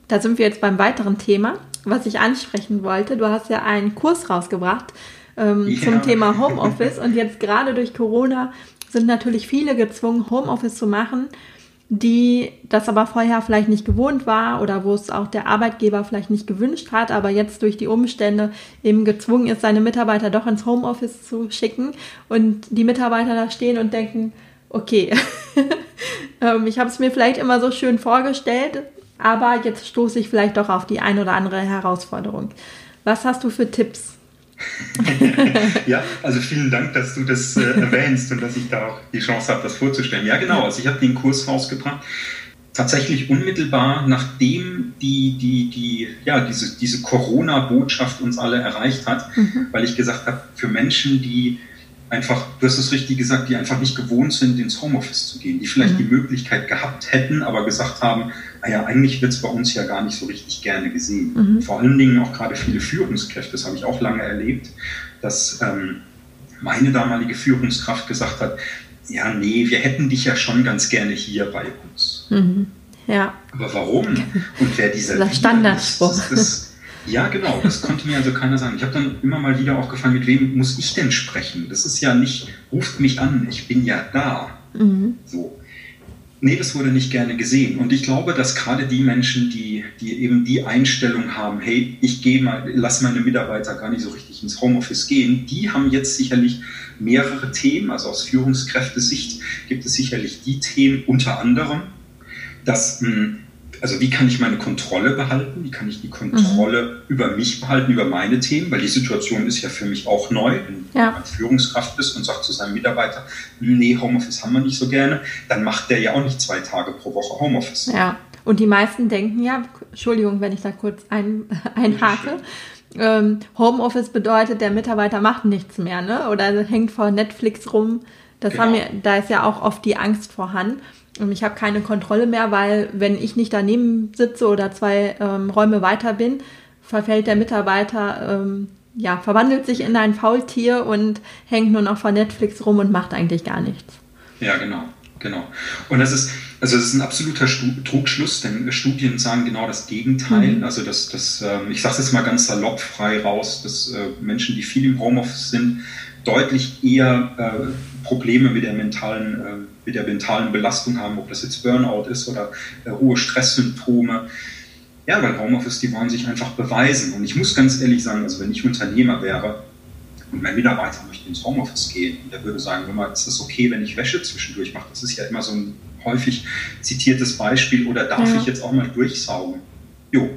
da sind wir jetzt beim weiteren Thema, was ich ansprechen wollte. Du hast ja einen Kurs rausgebracht ähm, ja. zum Thema Homeoffice und jetzt gerade durch Corona sind natürlich viele gezwungen, Homeoffice zu machen die das aber vorher vielleicht nicht gewohnt war oder wo es auch der Arbeitgeber vielleicht nicht gewünscht hat, aber jetzt durch die Umstände eben gezwungen ist, seine Mitarbeiter doch ins Homeoffice zu schicken und die Mitarbeiter da stehen und denken, okay, ähm, ich habe es mir vielleicht immer so schön vorgestellt, aber jetzt stoße ich vielleicht doch auf die ein oder andere Herausforderung. Was hast du für Tipps? ja, also vielen Dank, dass du das äh, erwähnst und dass ich da auch die Chance habe, das vorzustellen. Ja, genau. Also ich habe den Kurs rausgebracht. Tatsächlich unmittelbar, nachdem die, die, die, ja, diese, diese Corona-Botschaft uns alle erreicht hat, mhm. weil ich gesagt habe, für Menschen, die einfach, du hast es richtig gesagt, die einfach nicht gewohnt sind, ins Homeoffice zu gehen, die vielleicht mhm. die Möglichkeit gehabt hätten, aber gesagt haben, naja, ah eigentlich wird es bei uns ja gar nicht so richtig gerne gesehen. Mhm. Vor allen Dingen auch gerade viele Führungskräfte, das habe ich auch lange erlebt, dass ähm, meine damalige Führungskraft gesagt hat, ja, nee, wir hätten dich ja schon ganz gerne hier bei uns. Mhm. Ja. Aber warum? Und wer dieser das Standardspruch. Ist, das, ja, genau, das konnte mir also keiner sagen. Ich habe dann immer mal wieder auch gefragt, mit wem muss ich denn sprechen? Das ist ja nicht, ruft mich an, ich bin ja da. Mhm. So. Nee, das wurde nicht gerne gesehen. Und ich glaube, dass gerade die Menschen, die, die eben die Einstellung haben, hey, ich gehe mal, lass meine Mitarbeiter gar nicht so richtig ins Homeoffice gehen, die haben jetzt sicherlich mehrere Themen. Also aus Führungskräftesicht gibt es sicherlich die Themen unter anderem, dass mh, hm, also wie kann ich meine Kontrolle behalten? Wie kann ich die Kontrolle mhm. über mich behalten, über meine Themen? Weil die Situation ist ja für mich auch neu. Wenn ja. man Führungskraft ist und sagt zu seinem Mitarbeiter, nee, Homeoffice haben wir nicht so gerne, dann macht der ja auch nicht zwei Tage pro Woche Homeoffice. Ja, und die meisten denken ja, Entschuldigung, wenn ich da kurz ein, einhake, ähm, Homeoffice bedeutet, der Mitarbeiter macht nichts mehr, ne? Oder hängt vor Netflix rum. Das genau. haben wir, da ist ja auch oft die Angst vorhanden. Und ich habe keine Kontrolle mehr, weil wenn ich nicht daneben sitze oder zwei ähm, Räume weiter bin, verfällt der Mitarbeiter, ähm, ja, verwandelt sich in ein Faultier und hängt nur noch vor Netflix rum und macht eigentlich gar nichts. Ja, genau, genau. Und das ist, also das ist ein absoluter Trugschluss, denn Studien sagen genau das Gegenteil. Mhm. Also das, das, ähm, ich sage es jetzt mal ganz salopp frei raus, dass äh, Menschen, die viel im Homeoffice sind, deutlich eher äh, Probleme mit der mentalen, äh, mit der mentalen Belastung haben, ob das jetzt Burnout ist oder äh, hohe Stresssymptome. Ja, weil Homeoffice, die wollen sich einfach beweisen. Und ich muss ganz ehrlich sagen, also wenn ich Unternehmer wäre und mein Mitarbeiter möchte ins Homeoffice gehen und der würde sagen, mal, ist das okay, wenn ich Wäsche zwischendurch mache? Das ist ja immer so ein häufig zitiertes Beispiel. Oder darf ja. ich jetzt auch mal durchsaugen? Jo,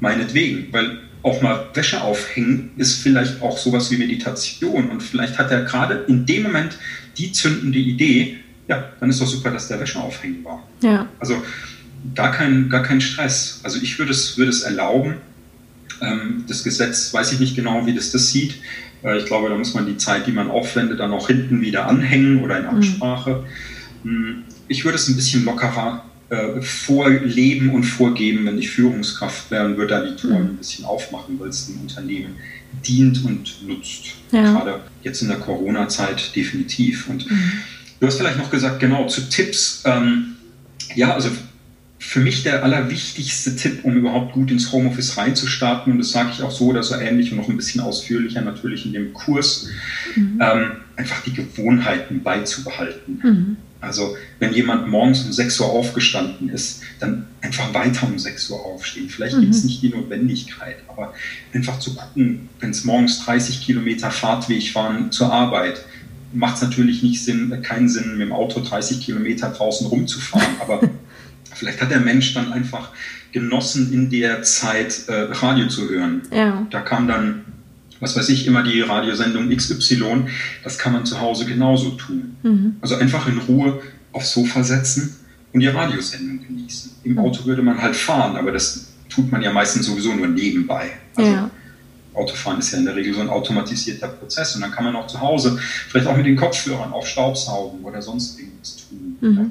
meinetwegen, weil auch mal Wäsche aufhängen ist vielleicht auch sowas wie Meditation. Und vielleicht hat er gerade in dem Moment die zündende Idee, ja, dann ist doch super, dass der Wäsche aufhängen war. Ja. Also gar kein, gar kein Stress. Also ich würde es, würde es erlauben. Ähm, das Gesetz weiß ich nicht genau, wie das das sieht. Äh, ich glaube, da muss man die Zeit, die man aufwendet, dann auch hinten wieder anhängen oder in mhm. Absprache. Mhm. Ich würde es ein bisschen lockerer äh, vorleben und vorgeben, wenn ich Führungskraft wäre und würde da die Touren mhm. ein bisschen aufmachen, weil es dem Unternehmen dient und nutzt. Ja. Gerade jetzt in der Corona-Zeit definitiv. Und mhm. du hast vielleicht noch gesagt, genau, zu Tipps. Ähm, ja, also für mich der allerwichtigste Tipp, um überhaupt gut ins Homeoffice reinzustarten, und das sage ich auch so oder so ähnlich und noch ein bisschen ausführlicher natürlich in dem Kurs, mhm. ähm, einfach die Gewohnheiten beizubehalten. Mhm. Also wenn jemand morgens um 6 Uhr aufgestanden ist, dann einfach weiter um 6 Uhr aufstehen. Vielleicht mhm. gibt es nicht die Notwendigkeit, aber einfach zu gucken, wenn es morgens 30 Kilometer Fahrtweg waren zur Arbeit, macht es natürlich nicht Sinn, keinen Sinn, mit dem Auto 30 Kilometer draußen rumzufahren. Aber vielleicht hat der Mensch dann einfach genossen, in der Zeit äh, Radio zu hören. Ja. Da kam dann was weiß ich, immer die Radiosendung XY, das kann man zu Hause genauso tun. Mhm. Also einfach in Ruhe aufs Sofa setzen und die Radiosendung genießen. Im. Auto würde man halt fahren, aber das tut man ja meistens sowieso nur nebenbei. Also ja. Autofahren ist ja in der Regel so ein automatisierter Prozess und dann kann man auch zu Hause vielleicht auch mit den Kopfhörern auf Staubsaugen oder sonst irgendwas tun. Mhm.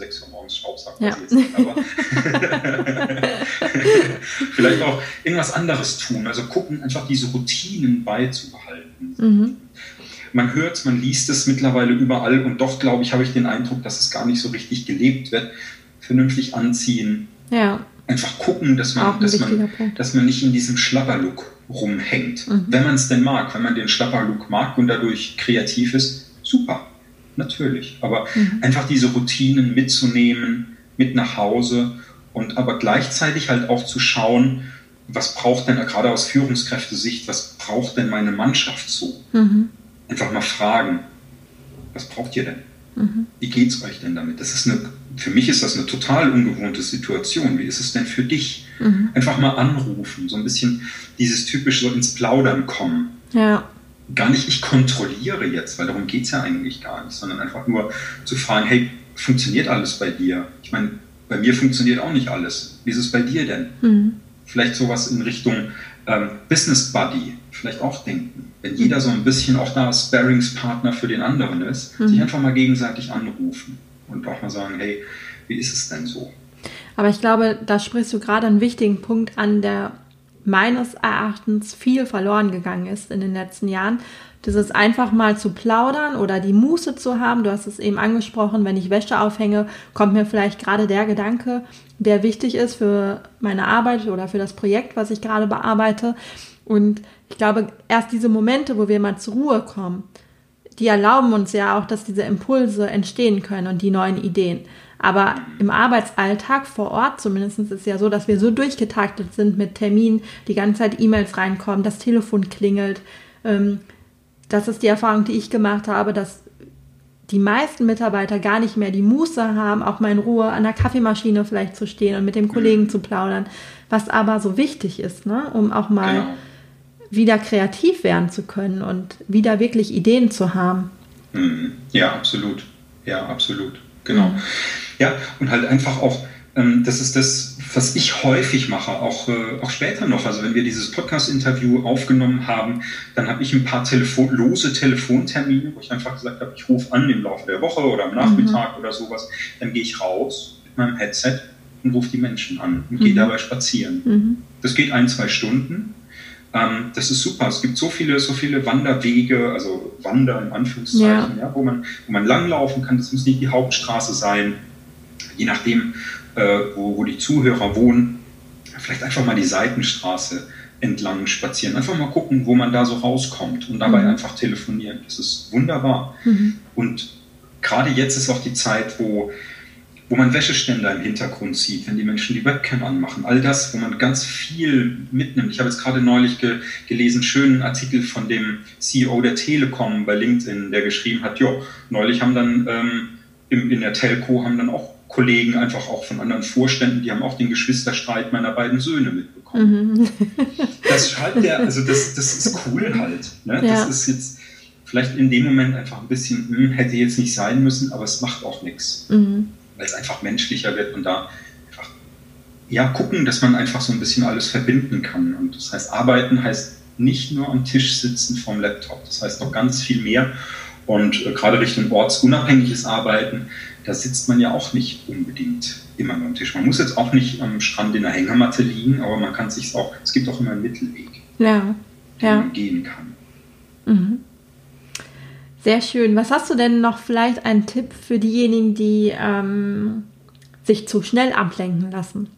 6 Uhr morgens Staubsaugen. Ja. vielleicht auch irgendwas anderes tun. Also gucken, einfach diese Routinen beizubehalten. Mhm. Man hört man liest es mittlerweile überall und doch, glaube ich, habe ich den Eindruck, dass es gar nicht so richtig gelebt wird. Vernünftig anziehen. Ja. Einfach gucken, dass man, dass man, dass man nicht in diesem Schlapperlook rumhängt. Mhm. Wenn man es denn mag, wenn man den Schlapperlook mag und dadurch kreativ ist, super natürlich. Aber mhm. einfach diese Routinen mitzunehmen, mit nach Hause und aber gleichzeitig halt auch zu schauen, was braucht denn gerade aus Führungskräftesicht, was braucht denn meine Mannschaft so? Mhm. Einfach mal fragen, was braucht ihr denn? Mhm. Wie geht's euch denn damit? Das ist eine, für mich ist das eine total ungewohnte Situation. Wie ist es denn für dich? Mhm. Einfach mal anrufen, so ein bisschen dieses typisch so ins Plaudern kommen. Ja. Gar nicht, ich kontrolliere jetzt, weil darum geht es ja eigentlich gar nicht, sondern einfach nur zu fragen, hey, funktioniert alles bei dir? Ich meine, bei mir funktioniert auch nicht alles. Wie ist es bei dir denn? Mhm. Vielleicht sowas in Richtung ähm, Business Buddy, vielleicht auch denken. Wenn jeder so ein bisschen auch da Sparringspartner für den anderen ist, mhm. sich einfach mal gegenseitig anrufen und auch mal sagen, hey, wie ist es denn so? Aber ich glaube, da sprichst du gerade einen wichtigen Punkt an, der meines Erachtens viel verloren gegangen ist in den letzten Jahren. Dieses einfach mal zu plaudern oder die Muße zu haben. Du hast es eben angesprochen, wenn ich Wäsche aufhänge, kommt mir vielleicht gerade der Gedanke, der wichtig ist für meine Arbeit oder für das Projekt, was ich gerade bearbeite. Und ich glaube, erst diese Momente, wo wir mal zur Ruhe kommen, die erlauben uns ja auch, dass diese Impulse entstehen können und die neuen Ideen. Aber im Arbeitsalltag vor Ort zumindest ist es ja so, dass wir so durchgetaktet sind mit Terminen, die ganze Zeit E-Mails reinkommen, das Telefon klingelt. Ähm, das ist die Erfahrung, die ich gemacht habe, dass die meisten Mitarbeiter gar nicht mehr die Muße haben, auch mal in Ruhe an der Kaffeemaschine vielleicht zu stehen und mit dem Kollegen zu plaudern, was aber so wichtig ist, ne? um auch mal genau. wieder kreativ werden zu können und wieder wirklich Ideen zu haben. Mhm. Ja, absolut. Ja, absolut. Genau. Ja, und halt einfach auch, ähm, das ist das, was ich häufig mache, auch, äh, auch später noch. Also wenn wir dieses Podcast-Interview aufgenommen haben, dann habe ich ein paar Telefon lose Telefontermine, wo ich einfach gesagt habe, ich rufe an im Laufe der Woche oder am Nachmittag mhm. oder sowas. Dann gehe ich raus mit meinem Headset und rufe die Menschen an und mhm. gehe dabei spazieren. Mhm. Das geht ein, zwei Stunden. Ähm, das ist super. Es gibt so viele, so viele Wanderwege, also Wander in Anführungszeichen, ja. ja wo, man, wo man langlaufen kann. Das muss nicht die Hauptstraße sein je nachdem, äh, wo, wo die Zuhörer wohnen, vielleicht einfach mal die Seitenstraße entlang spazieren. Einfach mal gucken, wo man da so rauskommt und dabei mhm. einfach telefonieren. Das ist wunderbar. Mhm. Und gerade jetzt ist auch die Zeit, wo, wo man Wäscheständer im Hintergrund sieht, wenn die Menschen die Webcam anmachen. All das, wo man ganz viel mitnimmt. Ich habe jetzt gerade neulich ge gelesen, schönen Artikel von dem CEO der Telekom bei LinkedIn, der geschrieben hat, jo, neulich haben dann ähm, in, in der Telco haben dann auch Kollegen, einfach auch von anderen Vorständen, die haben auch den Geschwisterstreit meiner beiden Söhne mitbekommen. Mhm. Das schreibt der, also das, das ist cool halt. Ne? Ja. Das ist jetzt vielleicht in dem Moment einfach ein bisschen, hm, hätte jetzt nicht sein müssen, aber es macht auch nichts. Mhm. Weil es einfach menschlicher wird und da einfach, ja, gucken, dass man einfach so ein bisschen alles verbinden kann. Und das heißt, arbeiten heißt nicht nur am Tisch sitzen vom Laptop. Das heißt noch ganz viel mehr. Und äh, gerade Richtung ortsunabhängiges Arbeiten, da sitzt man ja auch nicht unbedingt immer am Tisch. Man muss jetzt auch nicht am Strand in der Hängematte liegen, aber man kann sich auch, es gibt auch immer einen Mittelweg, ja. den ja. man gehen kann. Mhm. Sehr schön. Was hast du denn noch vielleicht einen Tipp für diejenigen, die ähm, sich zu schnell ablenken lassen?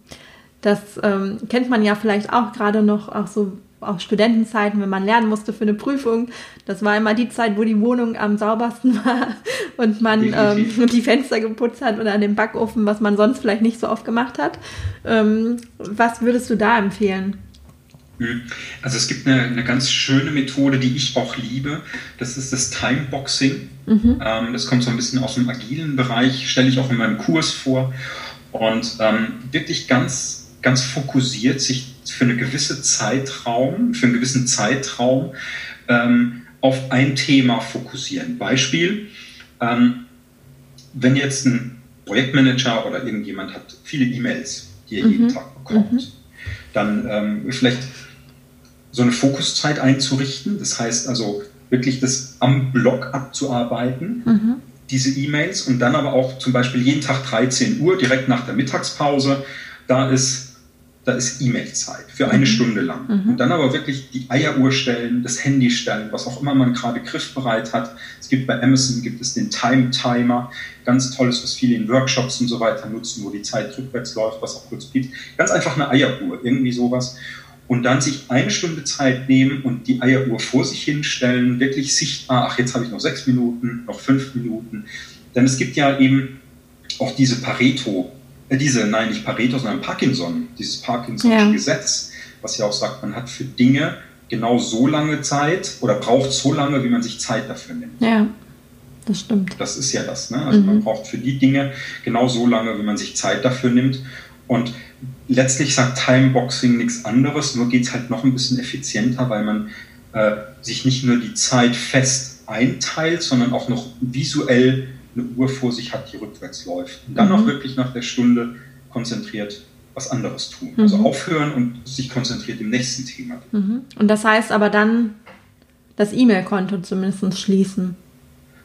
Das ähm, kennt man ja vielleicht auch gerade noch auch so auch Studentenzeiten, wenn man lernen musste für eine Prüfung. Das war immer die Zeit, wo die Wohnung am saubersten war und man ähm, die Fenster geputzt hat oder an dem Backofen, was man sonst vielleicht nicht so oft gemacht hat. Ähm, was würdest du da empfehlen? Hm. Also es gibt eine, eine, ganz schöne Methode, die ich auch liebe. Das ist das Timeboxing. Mhm. Ähm, das kommt so ein bisschen aus dem agilen Bereich, stelle ich auch in meinem Kurs vor. Und ähm, wirklich ganz, ganz fokussiert sich für eine gewisse Zeitraum, für einen gewissen Zeitraum ähm, auf ein Thema fokussieren. Beispiel, ähm, wenn jetzt ein Projektmanager oder irgendjemand hat viele E-Mails, die er mhm. jeden Tag bekommt, mhm. dann ähm, vielleicht so eine Fokuszeit einzurichten. Das heißt also wirklich das am Blog abzuarbeiten, mhm. diese E-Mails und dann aber auch zum Beispiel jeden Tag 13 Uhr, direkt nach der Mittagspause, da ist da ist E-Mail-Zeit für eine mhm. Stunde lang. Mhm. Und dann aber wirklich die Eieruhr stellen, das Handy stellen, was auch immer man gerade griffbereit hat. Es gibt bei Amazon gibt es den Time Timer, ganz tolles, was viele in Workshops und so weiter nutzen, wo die Zeit rückwärts läuft, was auch kurz piept. Ganz einfach eine Eieruhr, irgendwie sowas. Und dann sich eine Stunde Zeit nehmen und die Eieruhr vor sich hinstellen, wirklich sichtbar, ach, jetzt habe ich noch sechs Minuten, noch fünf Minuten. Denn es gibt ja eben auch diese Pareto, äh, diese, nein, nicht Pareto, sondern Parkinson, dieses Parkinson'sche ja. Gesetz, was ja auch sagt, man hat für Dinge genau so lange Zeit oder braucht so lange, wie man sich Zeit dafür nimmt. Ja, das stimmt. Das ist ja das. Ne? Also mhm. man braucht für die Dinge genau so lange, wie man sich Zeit dafür nimmt. Und letztlich sagt Timeboxing nichts anderes, nur geht es halt noch ein bisschen effizienter, weil man äh, sich nicht nur die Zeit fest einteilt, sondern auch noch visuell eine Uhr vor sich hat, die rückwärts läuft. Und dann mhm. auch wirklich nach der Stunde konzentriert was anderes tun. Also mhm. Also aufhören und sich konzentriert im nächsten Thema. Mhm. Und das heißt aber dann das E-Mail-Konto zumindest schließen.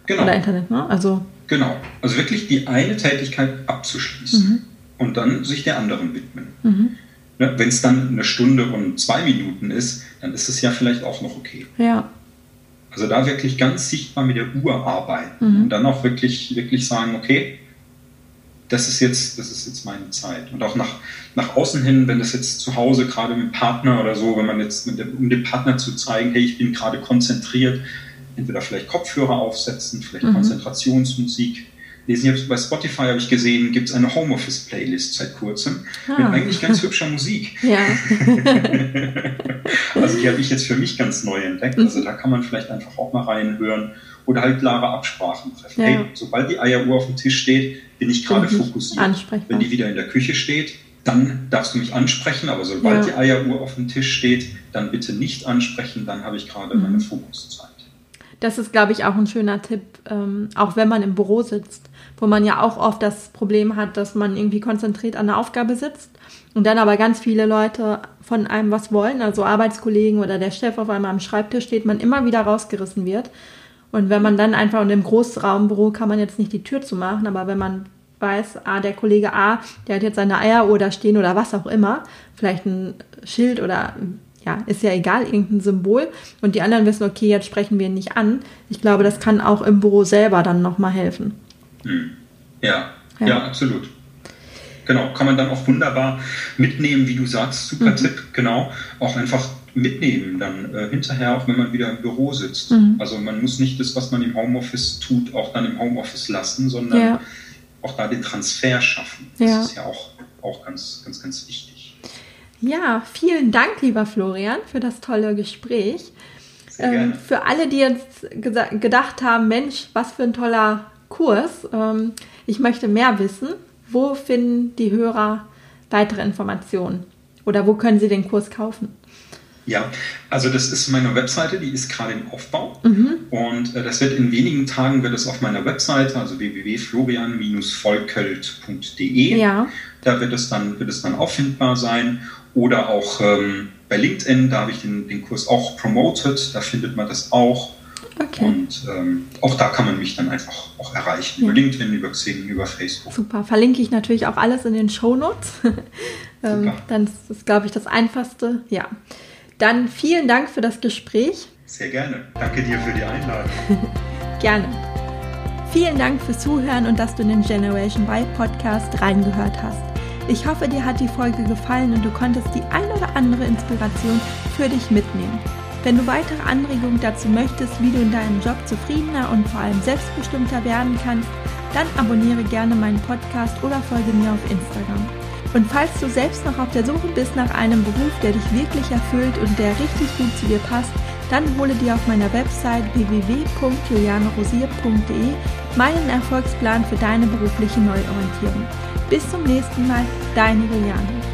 Genau. Oder Internet, ne? Also genau. Also wirklich die eine Tätigkeit abzuschließen mhm. Und dann sich der anderen widmen. Mhm. Ne, Wenn es dann eine Stunde und zwei Minuten ist, dann ist es ja vielleicht auch noch okay. Ja. Also da wirklich ganz sichtbar mit der Uhr arbeiten mhm. und dann auch wirklich, wirklich sagen, okay, das ist jetzt, das ist jetzt meine Zeit. Und auch nach, nach außen hin, wenn das jetzt zu Hause, gerade mit dem Partner oder so, wenn man jetzt, dem, um dem Partner zu zeigen, hey, ich bin gerade konzentriert, entweder vielleicht Kopfhörer aufsetzen, vielleicht mhm. Konzentrationsmusik. Lesen jetzt bei Spotify habe ich gesehen, gibt es eine Homeoffice-Playlist seit kurzem ah. mit eigentlich ganz hübscher Musik. Ja. also die habe ich jetzt für mich ganz neu entdeckt. Also da kann man vielleicht einfach auch mal reinhören oder halt klare Absprachen treffen. Ja. Hey, sobald die Eieruhr auf dem Tisch steht, bin ich gerade fokussiert. Wenn die wieder in der Küche steht, dann darfst du mich ansprechen, aber sobald ja. die Eieruhr auf dem Tisch steht, dann bitte nicht ansprechen, dann habe ich gerade mhm. meine Fokuszeit. Das ist, glaube ich, auch ein schöner Tipp, ähm, auch wenn man im Büro sitzt, wo man ja auch oft das Problem hat, dass man irgendwie konzentriert an der Aufgabe sitzt und dann aber ganz viele Leute von einem was wollen, also Arbeitskollegen oder der Chef auf einmal am Schreibtisch steht, man immer wieder rausgerissen wird und wenn man dann einfach in einem Großraumbüro kann man jetzt nicht die Tür zumachen, aber wenn man weiß, ah, der Kollege A, der hat jetzt seine Eieruhr da stehen oder was auch immer, vielleicht ein Schild oder ja, ist ja egal, irgendein Symbol und die anderen wissen, okay, jetzt sprechen wir ihn nicht an. Ich glaube, das kann auch im Büro selber dann nochmal helfen. Hm. Ja, ja, ja, absolut. Genau, kann man dann auch wunderbar mitnehmen, wie du sagst, super mhm. Tipp, genau. Auch einfach mitnehmen dann äh, hinterher, auch wenn man wieder im Büro sitzt. Mhm. Also man muss nicht das, was man im Homeoffice tut, auch dann im Homeoffice lassen, sondern ja. auch da den Transfer schaffen. Das ja. ist ja auch, auch ganz, ganz, ganz wichtig. Ja, vielen Dank, lieber Florian, für das tolle Gespräch. Ähm, für alle, die jetzt gedacht haben, Mensch, was für ein toller Kurs. Ähm, ich möchte mehr wissen. Wo finden die Hörer weitere Informationen? Oder wo können sie den Kurs kaufen? Ja, also das ist meine Webseite, die ist gerade im Aufbau mhm. und äh, das wird in wenigen Tagen wird es auf meiner Webseite, also www.florian-volkölt.de, ja. da wird es dann wird es dann auffindbar sein oder auch ähm, bei LinkedIn, da habe ich den, den Kurs auch promoted, da findet man das auch. Okay. Und ähm, auch da kann man mich dann einfach auch erreichen. Ja. Über LinkedIn, über Xing, über Facebook. Super. Verlinke ich natürlich auch alles in den Show Notes. ähm, dann ist das, glaube ich, das Einfachste. Ja. Dann vielen Dank für das Gespräch. Sehr gerne. Danke dir für die Einladung. gerne. Vielen Dank fürs Zuhören und dass du in den Generation Y Podcast reingehört hast. Ich hoffe, dir hat die Folge gefallen und du konntest die ein oder andere Inspiration für dich mitnehmen. Wenn du weitere Anregungen dazu möchtest, wie du in deinem Job zufriedener und vor allem selbstbestimmter werden kannst, dann abonniere gerne meinen Podcast oder folge mir auf Instagram. Und falls du selbst noch auf der Suche bist nach einem Beruf, der dich wirklich erfüllt und der richtig gut zu dir passt, dann hole dir auf meiner Website www.julianerosier.de meinen Erfolgsplan für deine berufliche Neuorientierung. Bis zum nächsten Mal, deine Juliane.